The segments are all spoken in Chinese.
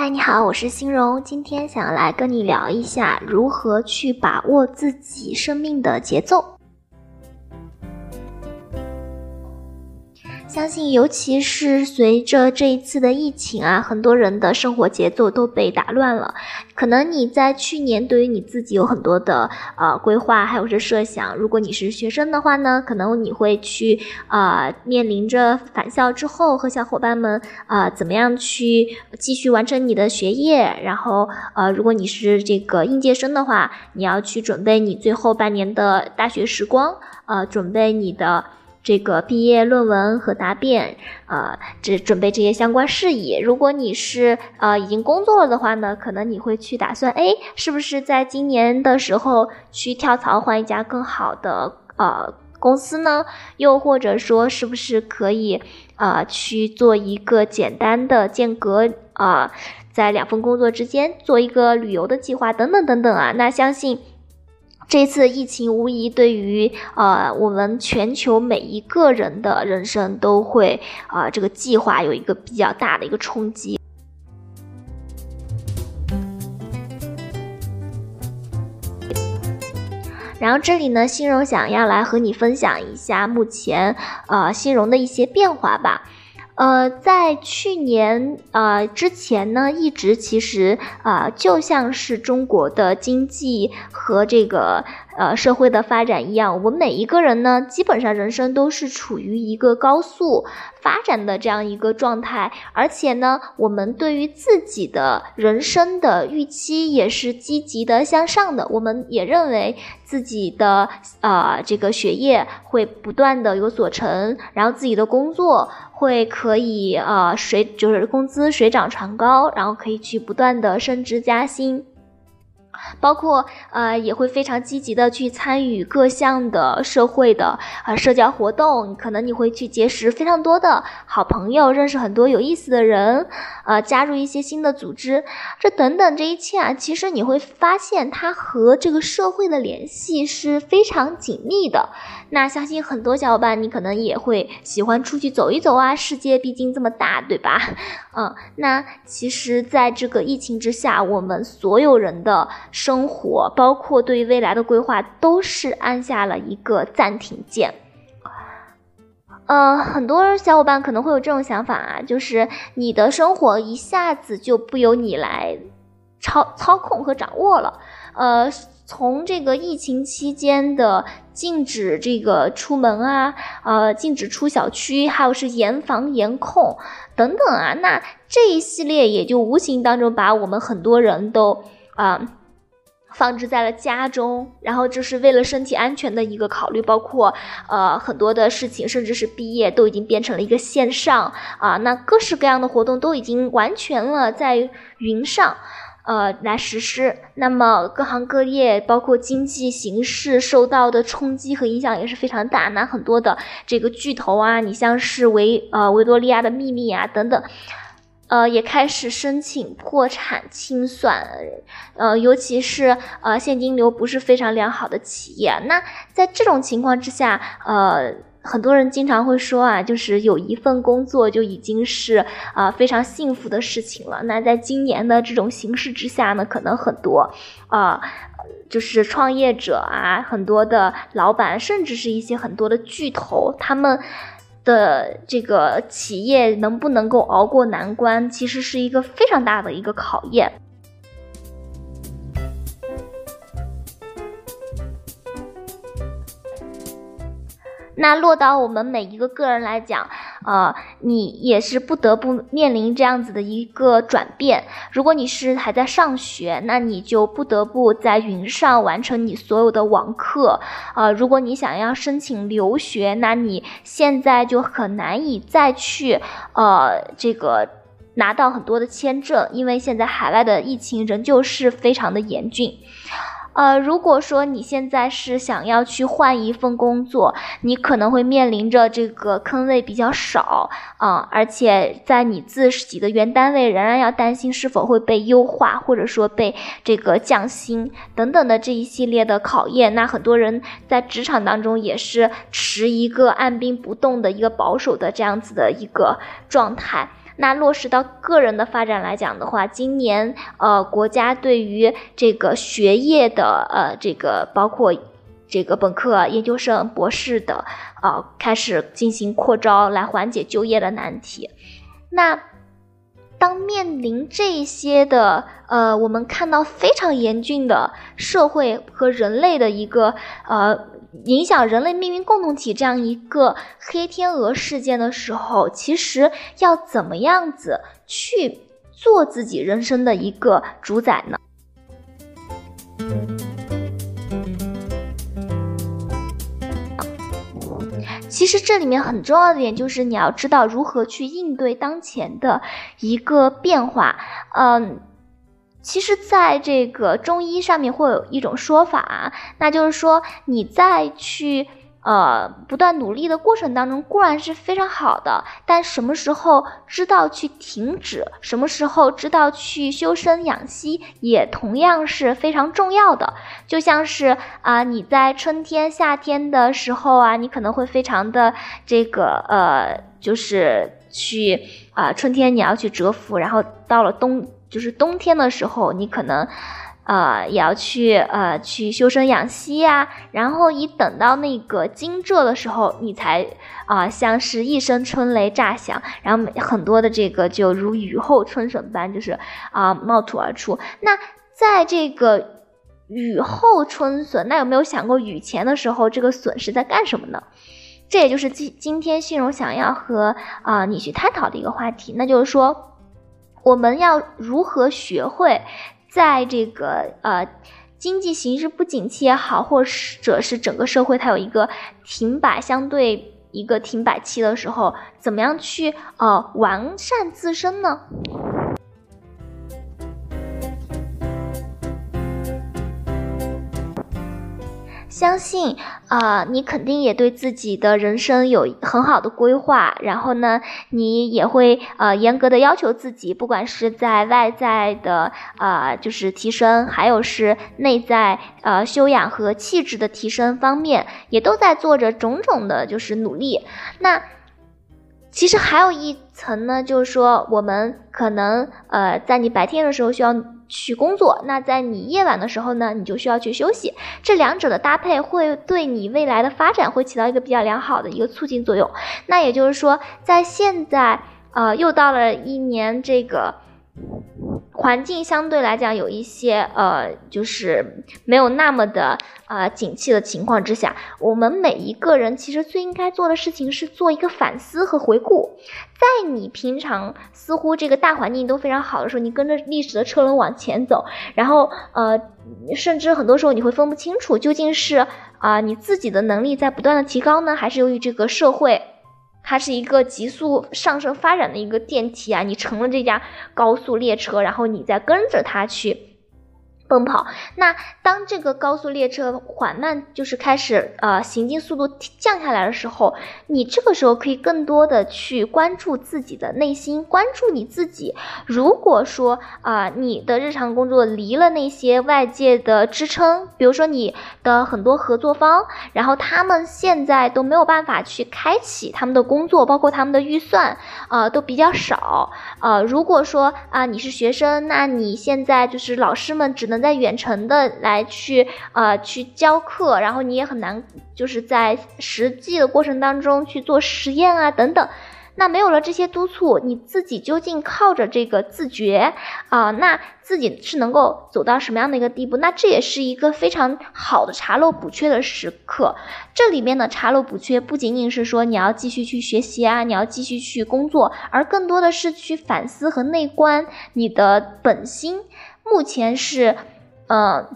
嗨，你好，我是欣荣，今天想来跟你聊一下如何去把握自己生命的节奏。相信，尤其是随着这一次的疫情啊，很多人的生活节奏都被打乱了。可能你在去年对于你自己有很多的呃规划，还有是设想。如果你是学生的话呢，可能你会去呃面临着返校之后和小伙伴们呃怎么样去继续完成你的学业。然后呃，如果你是这个应届生的话，你要去准备你最后半年的大学时光，呃，准备你的。这个毕业论文和答辩，呃，这准备这些相关事宜。如果你是呃已经工作了的话呢，可能你会去打算，哎，是不是在今年的时候去跳槽换一家更好的呃公司呢？又或者说，是不是可以呃去做一个简单的间隔啊，在两份工作之间做一个旅游的计划等等等等啊？那相信。这次疫情无疑对于呃我们全球每一个人的人生都会啊这个计划有一个比较大的一个冲击。然后这里呢，欣荣想要来和你分享一下目前呃欣荣的一些变化吧。呃，在去年呃之前呢，一直其实啊，就像是中国的经济和这个。呃，社会的发展一样，我们每一个人呢，基本上人生都是处于一个高速发展的这样一个状态，而且呢，我们对于自己的人生的预期也是积极的向上的。我们也认为自己的呃这个学业会不断的有所成，然后自己的工作会可以呃水就是工资水涨船高，然后可以去不断的升职加薪。包括呃也会非常积极的去参与各项的社会的呃社交活动，可能你会去结识非常多的好朋友，认识很多有意思的人，呃加入一些新的组织，这等等这一切啊，其实你会发现它和这个社会的联系是非常紧密的。那相信很多小伙伴你可能也会喜欢出去走一走啊，世界毕竟这么大，对吧？嗯，那其实在这个疫情之下，我们所有人的。生活包括对于未来的规划，都是按下了一个暂停键。呃，很多小伙伴可能会有这种想法啊，就是你的生活一下子就不由你来操操控和掌握了。呃，从这个疫情期间的禁止这个出门啊，呃，禁止出小区，还有是严防严控等等啊，那这一系列也就无形当中把我们很多人都啊。放置在了家中，然后就是为了身体安全的一个考虑，包括呃很多的事情，甚至是毕业都已经变成了一个线上啊，那各式各样的活动都已经完全了在云上，呃来实施。那么各行各业，包括经济形势受到的冲击和影响也是非常大。那很多的这个巨头啊，你像是维呃维多利亚的秘密啊等等。呃，也开始申请破产清算，呃，尤其是呃现金流不是非常良好的企业。那在这种情况之下，呃，很多人经常会说啊，就是有一份工作就已经是啊非常幸福的事情了。那在今年的这种形势之下呢，可能很多啊，就是创业者啊，很多的老板，甚至是一些很多的巨头，他们。的这个企业能不能够熬过难关，其实是一个非常大的一个考验。那落到我们每一个个人来讲，呃，你也是不得不面临这样子的一个转变。如果你是还在上学，那你就不得不在云上完成你所有的网课。呃，如果你想要申请留学，那你现在就很难以再去呃这个拿到很多的签证，因为现在海外的疫情仍旧是非常的严峻。呃，如果说你现在是想要去换一份工作，你可能会面临着这个坑位比较少啊，而且在你自己的原单位仍然要担心是否会被优化，或者说被这个降薪等等的这一系列的考验。那很多人在职场当中也是持一个按兵不动的一个保守的这样子的一个状态。那落实到个人的发展来讲的话，今年呃国家对于这个学业的呃这个包括这个本科、研究生、博士的啊开始进行扩招，来缓解就业的难题。那当面临这些的呃，我们看到非常严峻的社会和人类的一个呃。影响人类命运共同体这样一个黑天鹅事件的时候，其实要怎么样子去做自己人生的一个主宰呢？其实这里面很重要的点就是你要知道如何去应对当前的一个变化，嗯。其实，在这个中医上面会有一种说法，那就是说你再去呃不断努力的过程当中固然是非常好的，但什么时候知道去停止，什么时候知道去修身养息，也同样是非常重要的。就像是啊，你在春天、夏天的时候啊，你可能会非常的这个呃，就是去啊，春天你要去蛰伏，然后到了冬。就是冬天的时候，你可能，呃，也要去呃去修身养息呀。然后一等到那个惊蛰的时候，你才啊像是一声春雷炸响，然后很多的这个就如雨后春笋般，就是啊冒土而出。那在这个雨后春笋，那有没有想过雨前的时候，这个笋是在干什么呢？这也就是今今天信荣想要和啊你去探讨的一个话题，那就是说。我们要如何学会，在这个呃经济形势不景气也好，或者是整个社会它有一个停摆相对一个停摆期的时候，怎么样去呃完善自身呢？相信啊，你肯定也对自己的人生有很好的规划，然后呢，你也会呃严格的要求自己，不管是在外在的啊，就是提升，还有是内在呃修养和气质的提升方面，也都在做着种种的，就是努力。那其实还有一层呢，就是说我们可能呃在你白天的时候需要。去工作，那在你夜晚的时候呢，你就需要去休息。这两者的搭配会对你未来的发展会起到一个比较良好的一个促进作用。那也就是说，在现在，呃，又到了一年这个。环境相对来讲有一些呃，就是没有那么的呃景气的情况之下，我们每一个人其实最应该做的事情是做一个反思和回顾。在你平常似乎这个大环境都非常好的时候，你跟着历史的车轮往前走，然后呃，甚至很多时候你会分不清楚究竟是啊你自己的能力在不断的提高呢，还是由于这个社会。它是一个急速上升发展的一个电梯啊，你乘了这架高速列车，然后你再跟着它去。奔跑。那当这个高速列车缓慢，就是开始呃行进速度降下来的时候，你这个时候可以更多的去关注自己的内心，关注你自己。如果说啊，你的日常工作离了那些外界的支撑，比如说你的很多合作方，然后他们现在都没有办法去开启他们的工作，包括他们的预算啊都比较少。呃，如果说啊你是学生，那你现在就是老师们只能。在远程的来去呃去教课，然后你也很难就是在实际的过程当中去做实验啊等等。那没有了这些督促，你自己究竟靠着这个自觉啊，那自己是能够走到什么样的一个地步？那这也是一个非常好的查漏补缺的时刻。这里面的查漏补缺不仅仅是说你要继续去学习啊，你要继续去工作，而更多的是去反思和内观你的本心。目前是，呃。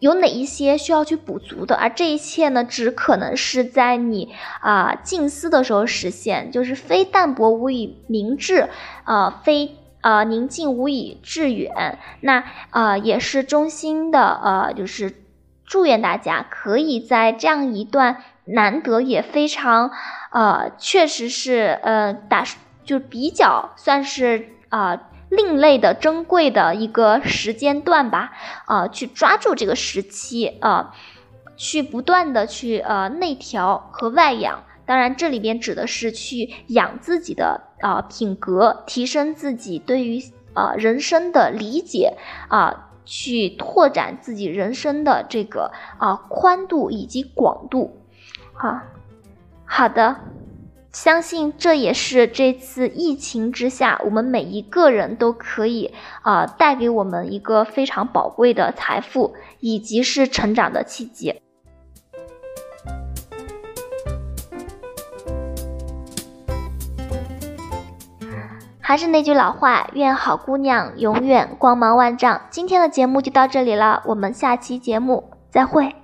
有哪一些需要去补足的？而这一切呢，只可能是在你啊静思的时候实现，就是非淡泊无以明志，呃，非呃宁静无以致远。那呃也是衷心的呃，就是祝愿大家可以在这样一段难得也非常呃，确实是呃打就比较算是啊。另类的、珍贵的一个时间段吧，啊，去抓住这个时期，啊，去不断的去呃内调和外养。当然，这里边指的是去养自己的啊品格，提升自己对于啊人生的理解啊，去拓展自己人生的这个啊宽度以及广度。好，好的。相信这也是这次疫情之下，我们每一个人都可以啊带给我们一个非常宝贵的财富，以及是成长的契机。还是那句老话，愿好姑娘永远光芒万丈。今天的节目就到这里了，我们下期节目再会。